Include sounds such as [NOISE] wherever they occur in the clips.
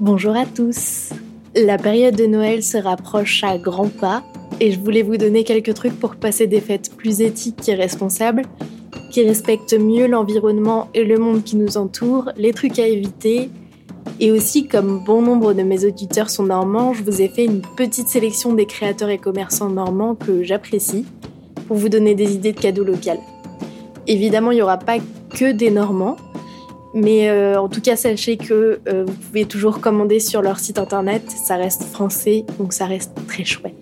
Bonjour à tous. La période de Noël se rapproche à grands pas et je voulais vous donner quelques trucs pour passer des fêtes plus éthiques et responsables, qui respectent mieux l'environnement et le monde qui nous entoure, les trucs à éviter. Et aussi, comme bon nombre de mes auditeurs sont normands, je vous ai fait une petite sélection des créateurs et commerçants normands que j'apprécie pour vous donner des idées de cadeaux locaux. Évidemment, il n'y aura pas que des Normands, mais euh, en tout cas, sachez que euh, vous pouvez toujours commander sur leur site internet. Ça reste français, donc ça reste très chouette.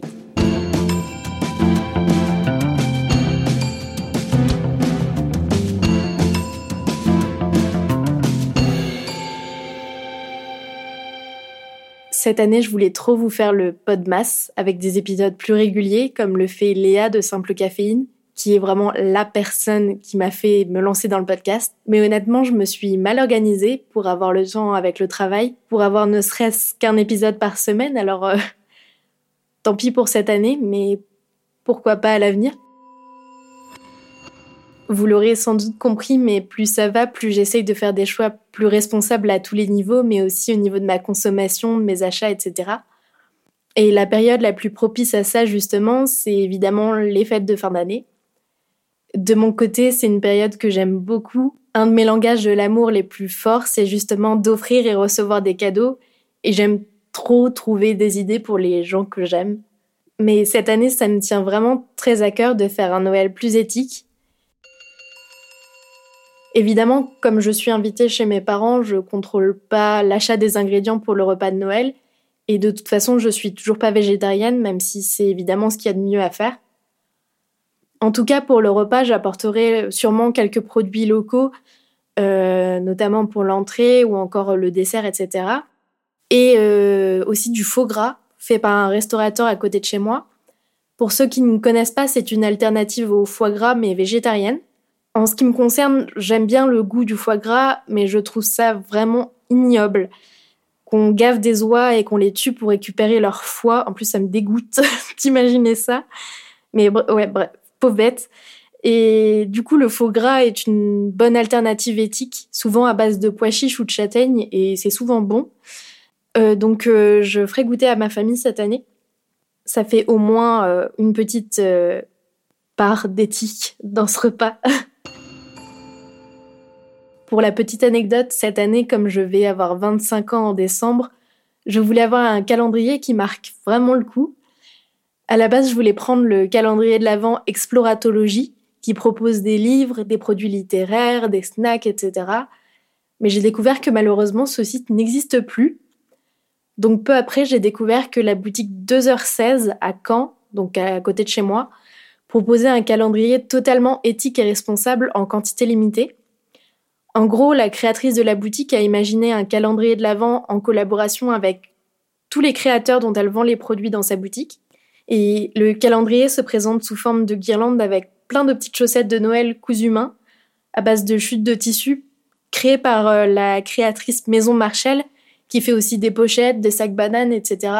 Cette année, je voulais trop vous faire le Podmas avec des épisodes plus réguliers, comme le fait Léa de Simple Caféine, qui est vraiment la personne qui m'a fait me lancer dans le podcast. Mais honnêtement, je me suis mal organisée pour avoir le temps avec le travail, pour avoir ne serait-ce qu'un épisode par semaine. Alors, euh, [LAUGHS] tant pis pour cette année, mais pourquoi pas à l'avenir? Vous l'aurez sans doute compris, mais plus ça va, plus j'essaye de faire des choix plus responsables à tous les niveaux, mais aussi au niveau de ma consommation, de mes achats, etc. Et la période la plus propice à ça, justement, c'est évidemment les fêtes de fin d'année. De mon côté, c'est une période que j'aime beaucoup. Un de mes langages de l'amour les plus forts, c'est justement d'offrir et recevoir des cadeaux. Et j'aime trop trouver des idées pour les gens que j'aime. Mais cette année, ça me tient vraiment très à cœur de faire un Noël plus éthique. Évidemment, comme je suis invitée chez mes parents, je contrôle pas l'achat des ingrédients pour le repas de Noël. Et de toute façon, je suis toujours pas végétarienne, même si c'est évidemment ce qu'il y a de mieux à faire. En tout cas, pour le repas, j'apporterai sûrement quelques produits locaux, euh, notamment pour l'entrée ou encore le dessert, etc. Et euh, aussi du faux gras fait par un restaurateur à côté de chez moi. Pour ceux qui ne connaissent pas, c'est une alternative au foie gras mais végétarienne. En ce qui me concerne, j'aime bien le goût du foie gras, mais je trouve ça vraiment ignoble. Qu'on gave des oies et qu'on les tue pour récupérer leur foie. En plus, ça me dégoûte [LAUGHS] d'imaginer ça. Mais ouais, bref, pauvre. Et du coup, le faux gras est une bonne alternative éthique, souvent à base de pois chiches ou de châtaignes, et c'est souvent bon. Euh, donc, euh, je ferai goûter à ma famille cette année. Ça fait au moins euh, une petite part d'éthique dans ce repas. [LAUGHS] Pour la petite anecdote, cette année, comme je vais avoir 25 ans en décembre, je voulais avoir un calendrier qui marque vraiment le coup. À la base, je voulais prendre le calendrier de l'Avent Exploratologie, qui propose des livres, des produits littéraires, des snacks, etc. Mais j'ai découvert que malheureusement, ce site n'existe plus. Donc peu après, j'ai découvert que la boutique 2h16 à Caen, donc à côté de chez moi, proposait un calendrier totalement éthique et responsable en quantité limitée. En gros, la créatrice de la boutique a imaginé un calendrier de l'Avent en collaboration avec tous les créateurs dont elle vend les produits dans sa boutique. Et le calendrier se présente sous forme de guirlande avec plein de petites chaussettes de Noël cousues main, à base de chutes de tissu, créées par euh, la créatrice Maison Marshall, qui fait aussi des pochettes, des sacs bananes, etc.,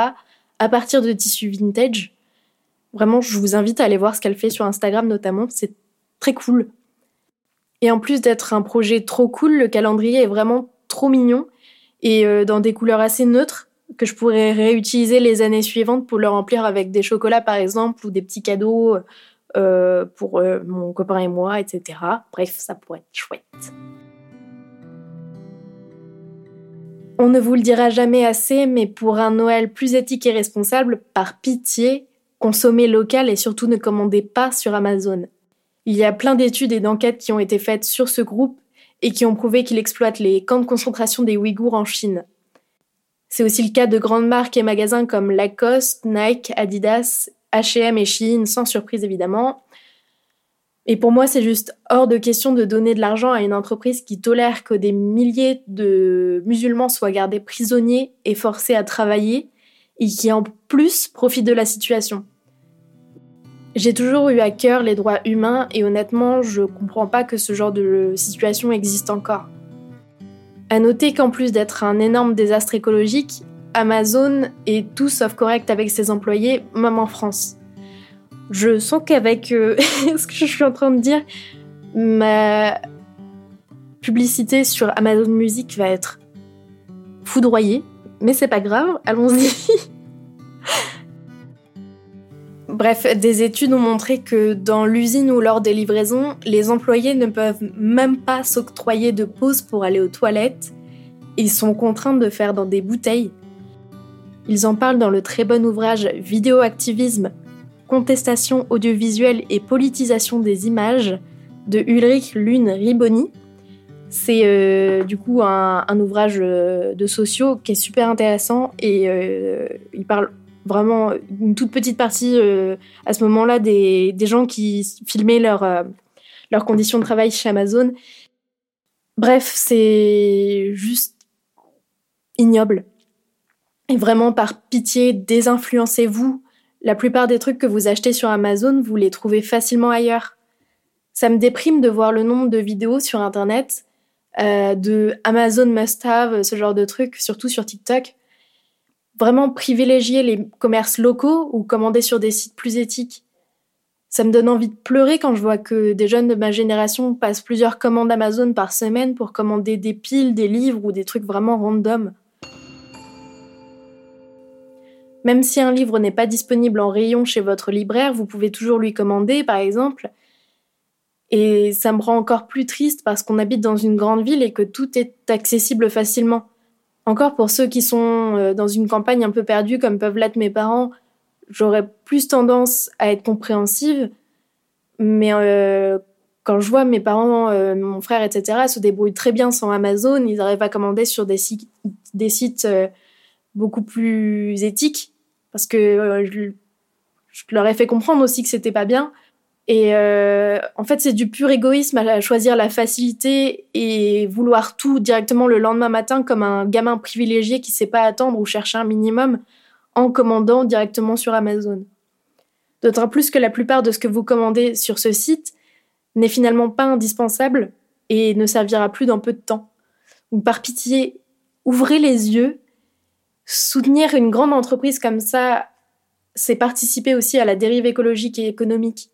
à partir de tissus vintage. Vraiment, je vous invite à aller voir ce qu'elle fait sur Instagram notamment, c'est très cool. Et en plus d'être un projet trop cool, le calendrier est vraiment trop mignon et euh, dans des couleurs assez neutres que je pourrais réutiliser les années suivantes pour le remplir avec des chocolats par exemple ou des petits cadeaux euh, pour euh, mon copain et moi, etc. Bref, ça pourrait être chouette. On ne vous le dira jamais assez, mais pour un Noël plus éthique et responsable, par pitié, consommez local et surtout ne commandez pas sur Amazon. Il y a plein d'études et d'enquêtes qui ont été faites sur ce groupe et qui ont prouvé qu'il exploite les camps de concentration des Ouïghours en Chine. C'est aussi le cas de grandes marques et magasins comme Lacoste, Nike, Adidas, H&M et Shein, sans surprise évidemment. Et pour moi, c'est juste hors de question de donner de l'argent à une entreprise qui tolère que des milliers de musulmans soient gardés prisonniers et forcés à travailler et qui en plus profitent de la situation. J'ai toujours eu à cœur les droits humains et honnêtement, je comprends pas que ce genre de situation existe encore. À noter qu'en plus d'être un énorme désastre écologique, Amazon est tout sauf correct avec ses employés, même en France. Je sens qu'avec euh, [LAUGHS] ce que je suis en train de dire, ma publicité sur Amazon Music va être foudroyée, mais c'est pas grave, allons-y. [LAUGHS] Bref, des études ont montré que dans l'usine ou lors des livraisons, les employés ne peuvent même pas s'octroyer de pause pour aller aux toilettes. Ils sont contraints de faire dans des bouteilles. Ils en parlent dans le très bon ouvrage Vidéoactivisme, contestation audiovisuelle et politisation des images de Ulrich Lune Riboni. C'est euh, du coup un, ouvrage euh, de sociaux qui est super intéressant et euh, il parle vraiment une toute petite partie à ce moment-là des, gens qui filmaient leurs conditions de travail chez Amazon. Bref, c'est juste ignoble. Et vraiment, par pitié, désinfluencez-vous. La plupart des trucs que vous achetez sur Amazon, vous les trouvez facilement ailleurs. Ça me déprime de voir le nombre de vidéos sur Internet, euh, de Amazon must have, ce genre de trucs, surtout sur TikTok. Vraiment privilégier les commerces locaux ou commander sur des sites plus éthiques? Ça me donne envie de pleurer quand je vois que des jeunes de ma génération passent plusieurs commandes Amazon par semaine pour commander des piles, des livres ou des trucs vraiment random. Même si un livre n'est pas disponible en rayon chez votre libraire, vous pouvez toujours lui commander, par exemple. Et ça me rend encore plus triste parce qu'on habite dans une grande ville et que tout est accessible facilement. Encore pour ceux qui sont euh, dans une campagne un peu perdue, comme peuvent l'être mes parents, j'aurais plus tendance à être compréhensive. Mais euh, quand je vois mes parents, euh, mon frère, etc., se débrouillent très bien sans Amazon, ils arrivent à commander sur des, sites, beaucoup plus éthique parce que euh, je, leur ai fait comprendre aussi que c'était pas bien. Et euh, en fait, c'est du pur égoïsme à choisir la facilité et vouloir tout directement le lendemain matin comme un gamin privilégié qui sait pas attendre ou chercher un minimum en commandant directement sur Amazon. D'autant plus que la plupart de ce que vous commandez sur ce site n'est finalement pas indispensable et ne servira plus dans peu de temps. Donc par pitié, ouvrez les yeux soutenir une grande entreprise comme ça, c'est participer aussi à la dérive écologique et économique.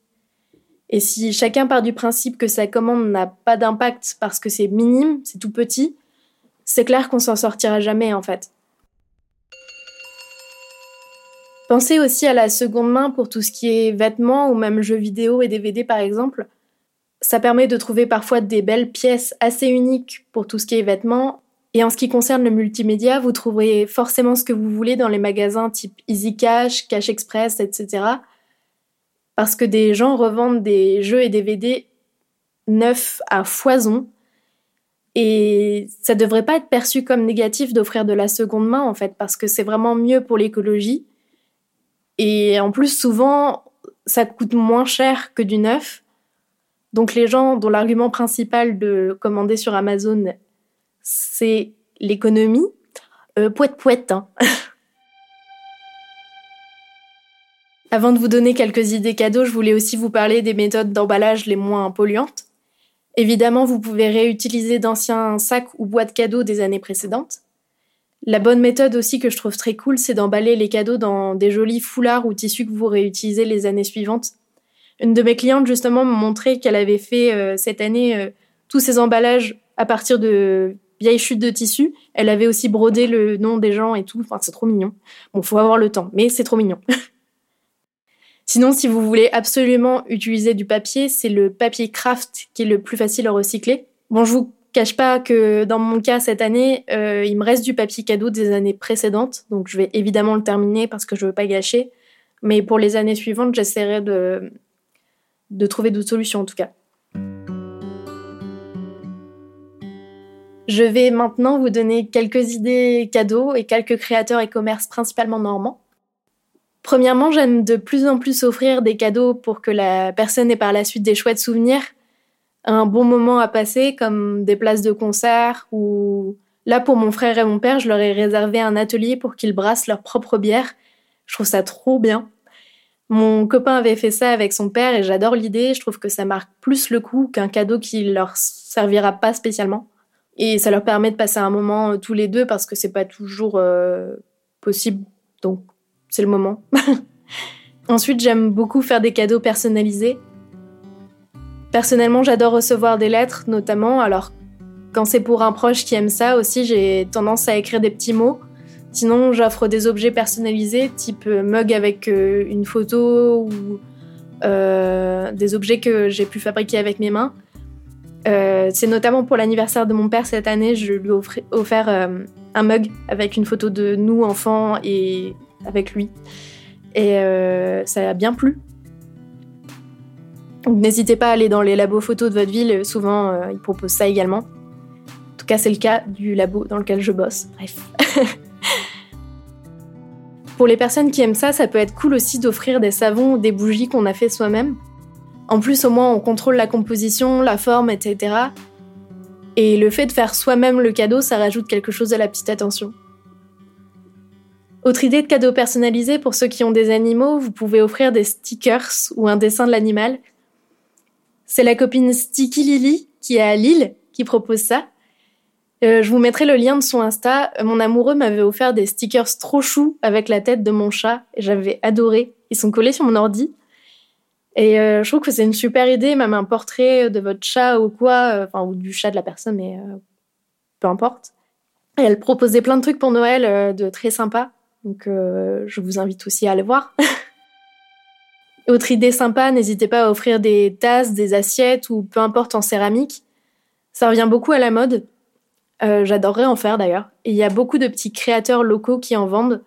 Et si chacun part du principe que sa commande n'a pas d'impact parce que c'est minime, c'est tout petit, c'est clair qu'on s'en sortira jamais en fait. Pensez aussi à la seconde main pour tout ce qui est vêtements ou même jeux vidéo et DVD par exemple. Ça permet de trouver parfois des belles pièces assez uniques pour tout ce qui est vêtements et en ce qui concerne le multimédia, vous trouverez forcément ce que vous voulez dans les magasins type Easy Cash, Cash Express, etc. Parce que des gens revendent des jeux et DVD neufs à foison. Et ça devrait pas être perçu comme négatif d'offrir de la seconde main, en fait, parce que c'est vraiment mieux pour l'écologie. Et en plus, souvent, ça coûte moins cher que du neuf. Donc les gens dont l'argument principal de commander sur Amazon c'est l'économie. Euh, poète poète. Hein. [LAUGHS] Avant de vous donner quelques idées cadeaux, je voulais aussi vous parler des méthodes d'emballage les moins polluantes. Évidemment, vous pouvez réutiliser d'anciens sacs ou boîtes cadeaux des années précédentes. La bonne méthode aussi que je trouve très cool, c'est d'emballer les cadeaux dans des jolis foulards ou tissus que vous réutilisez les années suivantes. Une de mes clientes justement m'a montré qu'elle avait fait euh, cette année euh, tous ces emballages à partir de vieille chute de tissu. Elle avait aussi brodé le nom des gens et tout. Enfin, c'est trop mignon. Bon, faut avoir le temps, mais c'est trop mignon. [LAUGHS] Sinon, si vous voulez absolument utiliser du papier, c'est le papier craft qui est le plus facile à recycler. Bon, je vous cache pas que dans mon cas cette année, euh, il me reste du papier cadeau des années précédentes, donc je vais évidemment le terminer parce que je veux pas gâcher. Mais pour les années suivantes, j'essaierai de de trouver d'autres solutions en tout cas. Je vais maintenant vous donner quelques idées cadeaux et quelques créateurs et commerces principalement normands. Premièrement, j'aime de plus en plus offrir des cadeaux pour que la personne ait par la suite des chouettes souvenirs, un bon moment à passer comme des places de concert ou là pour mon frère et mon père, je leur ai réservé un atelier pour qu'ils brassent leur propre bière. Je trouve ça trop bien. Mon copain avait fait ça avec son père et j'adore l'idée. Je trouve que ça marque plus le coup qu'un cadeau qui leur servira pas spécialement. Et ça leur permet de passer un moment euh, tous les deux parce que c'est pas toujours euh, possible. Donc, c'est le moment. [LAUGHS] Ensuite, j'aime beaucoup faire des cadeaux personnalisés. Personnellement, j'adore recevoir des lettres, notamment. Alors, quand c'est pour un proche qui aime ça aussi, j'ai tendance à écrire des petits mots, Sinon, j'offre des objets personnalisés, type mug avec une photo ou des objets que j'ai pu fabriquer avec mes mains. c'est notamment pour l'anniversaire de mon père cette année, je lui ai offert un mug avec une photo de nous enfants et avec lui. Et ça a bien plu. N'hésitez pas à aller dans les labos photos de votre ville, souvent euh, ils proposent ça également. En tout cas, c'est le cas du labo dans lequel je bosse. Bref. [LAUGHS] Pour les personnes qui aiment ça, ça peut être cool aussi d'offrir des savons ou des bougies qu'on a fait soi-même. En plus, au moins, on contrôle la composition, la forme, etc. Et le fait de faire soi-même le cadeau, ça rajoute quelque chose à la petite attention. Autre idée de cadeau personnalisé pour ceux qui ont des animaux, vous pouvez offrir des stickers ou un dessin de l'animal c'est la copine Sticky Lily qui est à Lille qui propose ça. Euh, je vous mettrai le lien de son Insta. Mon amoureux m'avait offert des stickers trop choux avec la tête de mon chat. J'avais adoré. Ils sont collés sur mon ordi. Et euh, je trouve que c'est une super idée, même un portrait de votre chat ou quoi, euh, enfin, ou du chat de la personne, mais peu importe. Et elle proposait plein de trucs pour Noël de très sympa. Donc je vous invite aussi à aller voir. [LAUGHS] Autre idée sympa, n'hésitez pas à offrir des tasses, des assiettes ou peu importe en céramique. Ça revient beaucoup à la mode. Euh, j'adorerais en faire d'ailleurs. il y a beaucoup de petits créateurs locaux qui en vendent.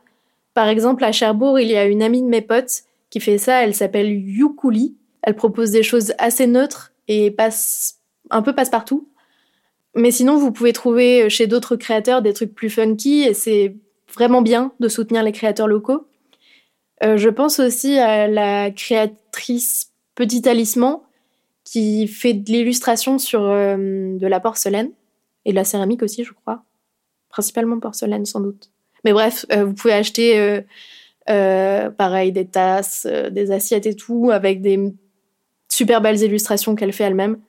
Par exemple, à Cherbourg, il y a une amie de mes potes qui fait ça. Elle s'appelle Yukuli. Elle propose des choses assez neutres et passe un peu passe-partout. Mais sinon, vous pouvez trouver chez d'autres créateurs des trucs plus funky et c'est vraiment bien de soutenir les créateurs locaux. Euh, je pense aussi à la créatrice Petit Alissement qui fait de l'illustration sur euh, de la porcelaine et de la céramique aussi, je crois. Principalement porcelaine, sans doute. Mais bref, euh, vous pouvez acheter pareil des tasses, des assiettes et tout avec des super belles illustrations qu'elle fait elle-même.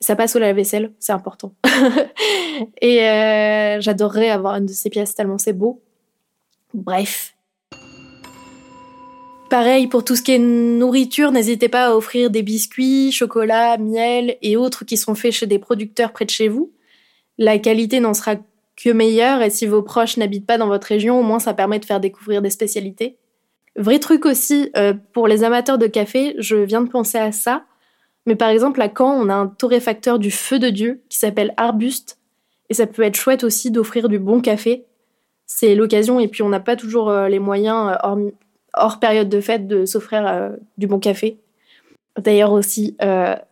Ça passe au lave-vaisselle, c'est important. [LAUGHS] et j'adorerais avoir une de ces pièces tellement c'est beau. Bref, Pareil pour tout ce qui est nourriture, n'hésitez pas à offrir des biscuits, chocolat, miel et autres qui sont faits chez des producteurs près de chez vous. La qualité n'en sera que meilleure et si vos proches n'habitent pas dans votre région, au moins ça permet de faire découvrir des spécialités. Vrai truc aussi, euh, pour les amateurs de café, je viens de penser à ça. Mais par exemple, à Caen, on a un torréfacteur du feu de Dieu qui s'appelle Arbuste. Et ça peut être chouette aussi d'offrir du bon café. C'est l'occasion et puis on n'a pas toujours euh, les moyens, euh, hors période de fête de s'offrir euh, du bon café. D'ailleurs aussi,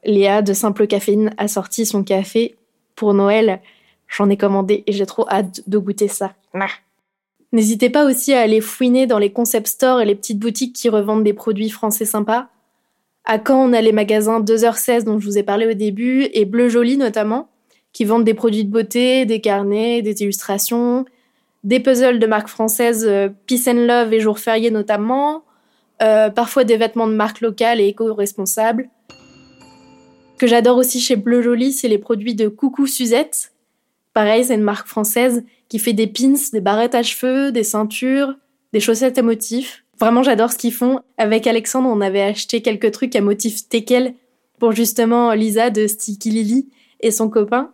Léa de Simple Caféine a sorti son café pour Noël. J'en ai commandé et j'ai trop hâte de goûter ça. N'hésitez pas aussi à aller fouiner dans les concept stores et les petites boutiques qui revendent des produits français sympas. À Caen, on a les magasins 2h16 dont je vous ai parlé au début et Bleu Joli notamment, qui vendent des produits de beauté, des carnets, des illustrations, des puzzles de marques françaises, euh, Peace and Love et Jours fériés notamment, euh, parfois des vêtements de marques locales et éco-responsables. Que j'adore aussi chez Bleu Joli, c'est les produits de Coucou Suzette. Pareil, c'est une marque française qui fait des pins, des barrettes à cheveux, des ceintures, des chaussettes à motifs. Vraiment, j'adore ce qu'ils font. Avec Alexandre, on avait acheté quelques trucs à motif teckel pour justement Lisa de Sticky Lily et son copain.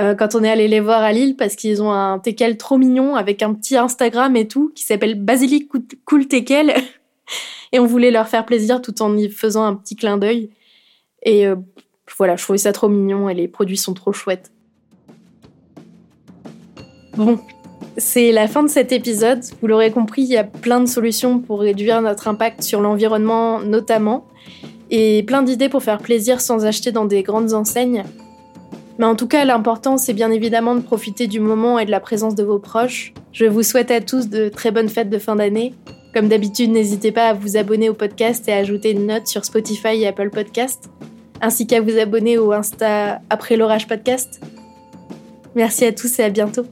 Euh, quand on est allé les voir à Lille parce qu'ils ont un teckel trop mignon avec un petit Instagram et tout qui s'appelle Basilic Cool Teckel [LAUGHS] et on voulait leur faire plaisir tout en y faisant un petit clin d'œil. Et euh, voilà je trouvais ça trop mignon et les produits sont trop chouettes. Bon c'est la fin de cet épisode. Vous l'aurez compris il y a plein de solutions pour réduire notre impact sur l'environnement notamment et plein d'idées pour faire plaisir sans acheter dans des grandes enseignes mais en tout cas, l'important, c'est bien évidemment de profiter du moment et de la présence de vos proches. Je vous souhaite à tous de très bonnes fêtes de fin d'année. Comme d'habitude, n'hésitez pas à vous abonner au podcast et à ajouter une note sur Spotify et Apple Podcast, ainsi qu'à vous abonner au Insta Après l'orage podcast. Merci à tous et à bientôt.